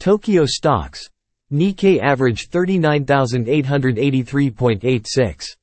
Tokyo stocks. Nikkei average 39,883.86.